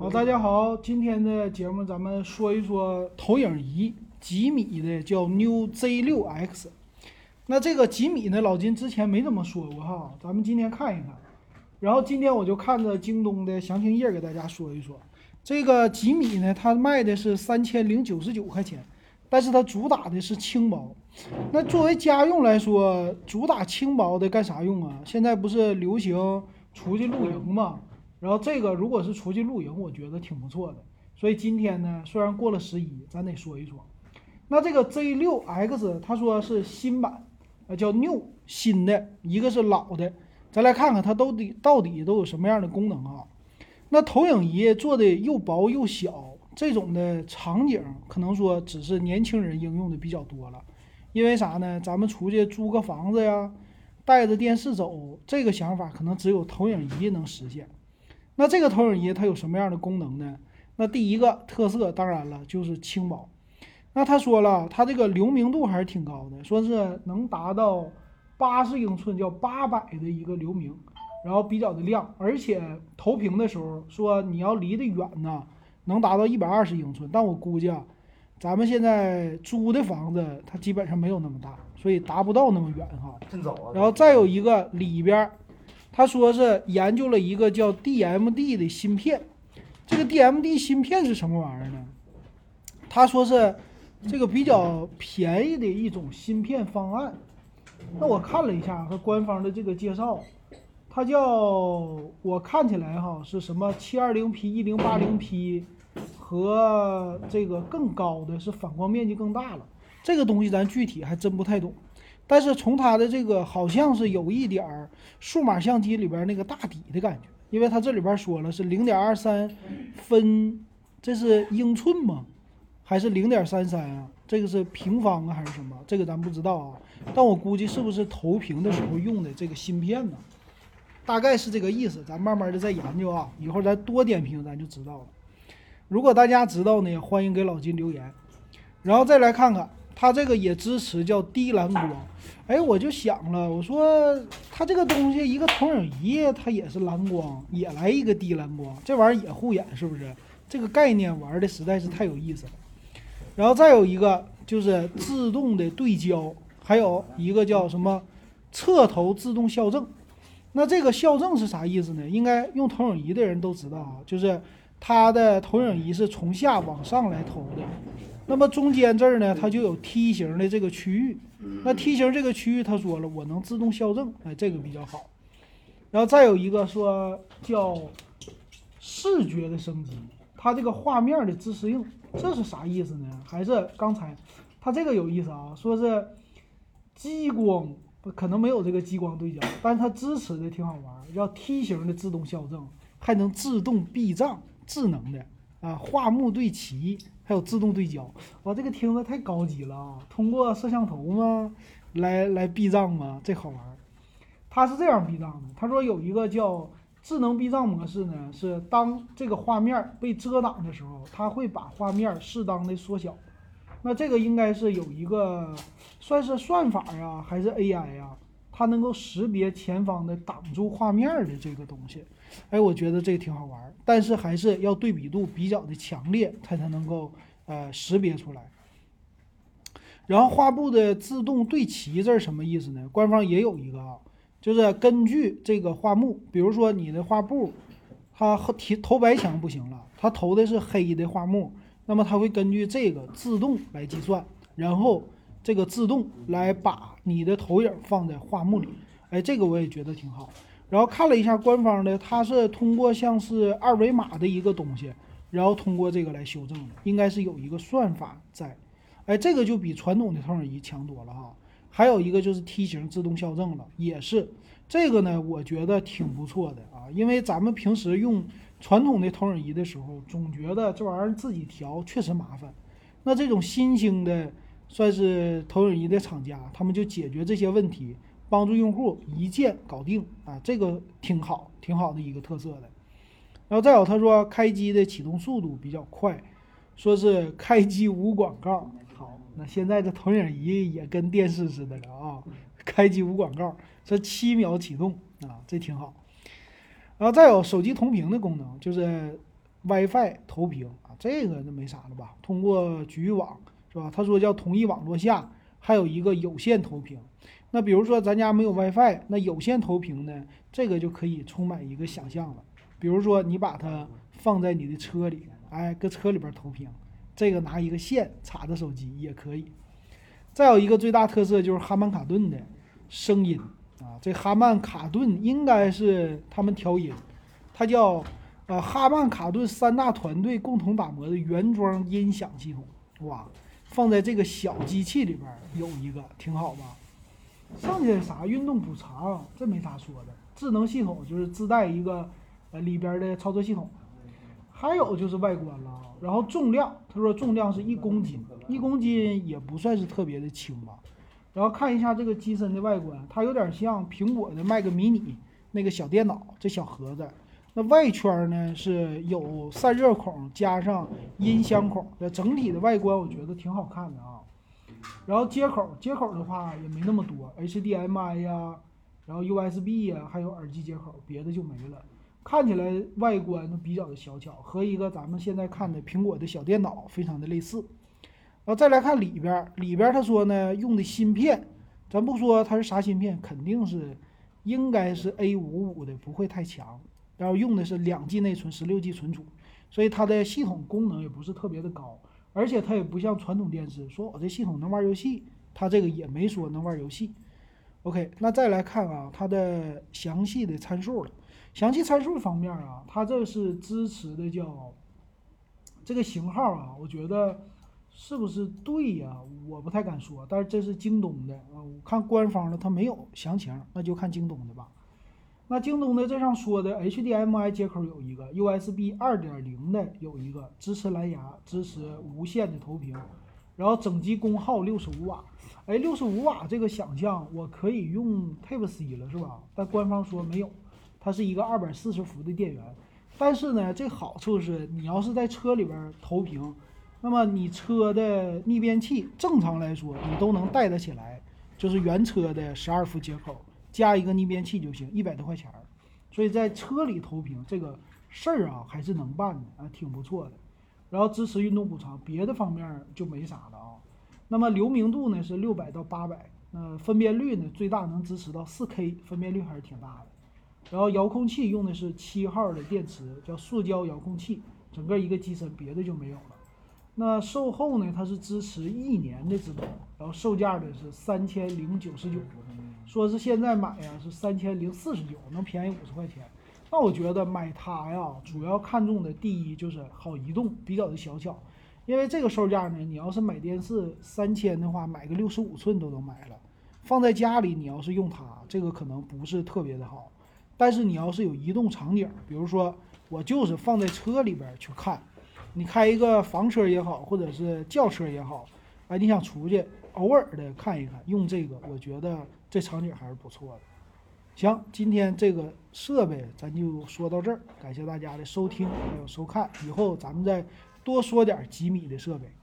好，大家好，今天的节目咱们说一说投影仪，吉米的叫 New Z6X。那这个吉米呢，老金之前没怎么说过哈，咱们今天看一看。然后今天我就看着京东的详情页给大家说一说，这个吉米呢，它卖的是三千零九十九块钱，但是它主打的是轻薄。那作为家用来说，主打轻薄的干啥用啊？现在不是流行出去露营嘛？然后这个如果是出去露营，我觉得挺不错的。所以今天呢，虽然过了十一，咱得说一说。那这个 Z6X，他说是新版，呃，叫 New 新的，一个是老的。咱来看看它都底到底都有什么样的功能啊？那投影仪做的又薄又小，这种的场景可能说只是年轻人应用的比较多了。因为啥呢？咱们出去租个房子呀，带着电视走，这个想法可能只有投影仪能实现。那这个投影仪它有什么样的功能呢？那第一个特色当然了就是轻薄。那他说了，它这个流明度还是挺高的，说是能达到八十英寸，叫八百的一个流明，然后比较的亮，而且投屏的时候说你要离得远呢，能达到一百二十英寸。但我估计啊，咱们现在租的房子它基本上没有那么大，所以达不到那么远哈。真早啊！然后再有一个里边儿。他说是研究了一个叫 DMD 的芯片，这个 DMD 芯片是什么玩意儿呢？他说是这个比较便宜的一种芯片方案。那我看了一下和官方的这个介绍，它叫我看起来哈是什么 720P、1080P 和这个更高的是反光面积更大了。这个东西咱具体还真不太懂。但是从它的这个好像是有一点儿数码相机里边那个大底的感觉，因为它这里边说了是零点二三分，这是英寸吗？还是零点三三啊？这个是平方啊还是什么？这个咱不知道啊。但我估计是不是投屏的时候用的这个芯片呢？大概是这个意思，咱慢慢的再研究啊，以后咱多点评咱就知道了。如果大家知道呢，欢迎给老金留言。然后再来看看。它这个也支持叫低蓝光，哎，我就想了，我说它这个东西一个投影仪，它也是蓝光，也来一个低蓝光，这玩意儿也护眼是不是？这个概念玩的实在是太有意思了。然后再有一个就是自动的对焦，还有一个叫什么侧头自动校正。那这个校正是啥意思呢？应该用投影仪的人都知道啊，就是它的投影仪是从下往上来投的。那么中间这儿呢，它就有梯形的这个区域。那梯形这个区域，他说了，我能自动校正，哎，这个比较好。然后再有一个说叫视觉的升级，它这个画面的自适应，这是啥意思呢？还是刚才它这个有意思啊？说是激光，可能没有这个激光对焦，但是它支持的挺好玩，叫梯形的自动校正，还能自动避障，智能的啊，画幕对齐。还有自动对焦，哇，这个听着太高级了啊！通过摄像头吗？来来避障吗？这好玩。它是这样避障的，他说有一个叫智能避障模式呢，是当这个画面被遮挡的时候，它会把画面适当的缩小。那这个应该是有一个算是算法呀，还是 AI 呀？它能够识别前方的挡住画面的这个东西。哎，我觉得这个挺好玩，但是还是要对比度比较的强烈，它才能够呃识别出来。然后画布的自动对齐这是什么意思呢？官方也有一个啊，就是根据这个画幕，比如说你的画布，它提投白墙不行了，它投的是黑的画幕，那么它会根据这个自动来计算，然后这个自动来把你的投影放在画幕里。哎，这个我也觉得挺好。然后看了一下官方的，它是通过像是二维码的一个东西，然后通过这个来修正的，应该是有一个算法在。哎，这个就比传统的投影仪强多了哈。还有一个就是梯形自动校正了，也是这个呢，我觉得挺不错的啊。因为咱们平时用传统的投影仪的时候，总觉得这玩意儿自己调确实麻烦。那这种新兴的算是投影仪的厂家，他们就解决这些问题。帮助用户一键搞定啊，这个挺好，挺好的一个特色的。然后再有，他说开机的启动速度比较快，说是开机无广告。好，那现在这投影仪也跟电视似的了啊，开机无广告，这七秒启动啊，这挺好。然后再有手机同屏的功能，就是 WiFi 投屏啊，这个那没啥了吧？通过局域网是吧？他说叫同一网络下，还有一个有线投屏。那比如说咱家没有 WiFi，那有线投屏呢，这个就可以充满一个想象了。比如说你把它放在你的车里，哎，搁车里边投屏，这个拿一个线插着手机也可以。再有一个最大特色就是哈曼卡顿的声音啊，这哈曼卡顿应该是他们调音，它叫呃哈曼卡顿三大团队共同打磨的原装音响系统，哇，放在这个小机器里边有一个挺好吧？剩下啥运动补偿，这没啥说的。智能系统就是自带一个呃里边的操作系统，还有就是外观了。然后重量，他说重量是一公斤，一公斤也不算是特别的轻吧。然后看一下这个机身的外观，它有点像苹果的 Mac mini 那个小电脑，这小盒子。那外圈呢是有散热孔加上音箱孔，这整体的外观我觉得挺好看的啊。然后接口，接口的话也没那么多，HDMI 呀，然后 USB 呀，还有耳机接口，别的就没了。看起来外观都比较的小巧，和一个咱们现在看的苹果的小电脑非常的类似。然后再来看里边，里边他说呢，用的芯片，咱不说它是啥芯片，肯定是应该是 A 五五的，不会太强。然后用的是两 G 内存，十六 G 存储，所以它的系统功能也不是特别的高。而且它也不像传统电视，说我这系统能玩游戏，它这个也没说能玩游戏。OK，那再来看啊，它的详细的参数了。详细参数方面啊，它这是支持的叫这个型号啊，我觉得是不是对呀？我不太敢说，但是这是京东的啊，我看官方的它没有详情，那就看京东的吧。那京东的这上说的 HDMI 接口有一个，USB 二点零的有一个，支持蓝牙，支持无线的投屏，然后整机功耗六十五瓦。哎，六十五瓦这个想象我可以用 Type C 了是吧？但官方说没有，它是一个二百四十伏的电源。但是呢，这好处是你要是在车里边投屏，那么你车的逆变器正常来说你都能带得起来，就是原车的十二伏接口。加一个逆变器就行，一百多块钱儿，所以在车里投屏这个事儿啊，还是能办的啊，挺不错的。然后支持运动补偿，别的方面就没啥了啊。那么流明度呢是六百到八百，那分辨率呢最大能支持到四 K，分辨率还是挺大的。然后遥控器用的是七号的电池，叫塑胶遥控器，整个一个机身，别的就没有了。那售后呢，它是支持一年的质保，然后售价呢是三千零九十九。说是现在买呀是三千零四十九，能便宜五十块钱。那我觉得买它呀，主要看重的第一就是好移动，比较的小巧。因为这个售价呢，你要是买电视三千的话，买个六十五寸都能买了。放在家里，你要是用它，这个可能不是特别的好。但是你要是有移动场景，比如说我就是放在车里边去看，你开一个房车也好，或者是轿车也好，哎，你想出去偶尔的看一看，用这个，我觉得。这场景还是不错的。行，今天这个设备咱就说到这儿，感谢大家的收听还有收看，以后咱们再多说点几米的设备。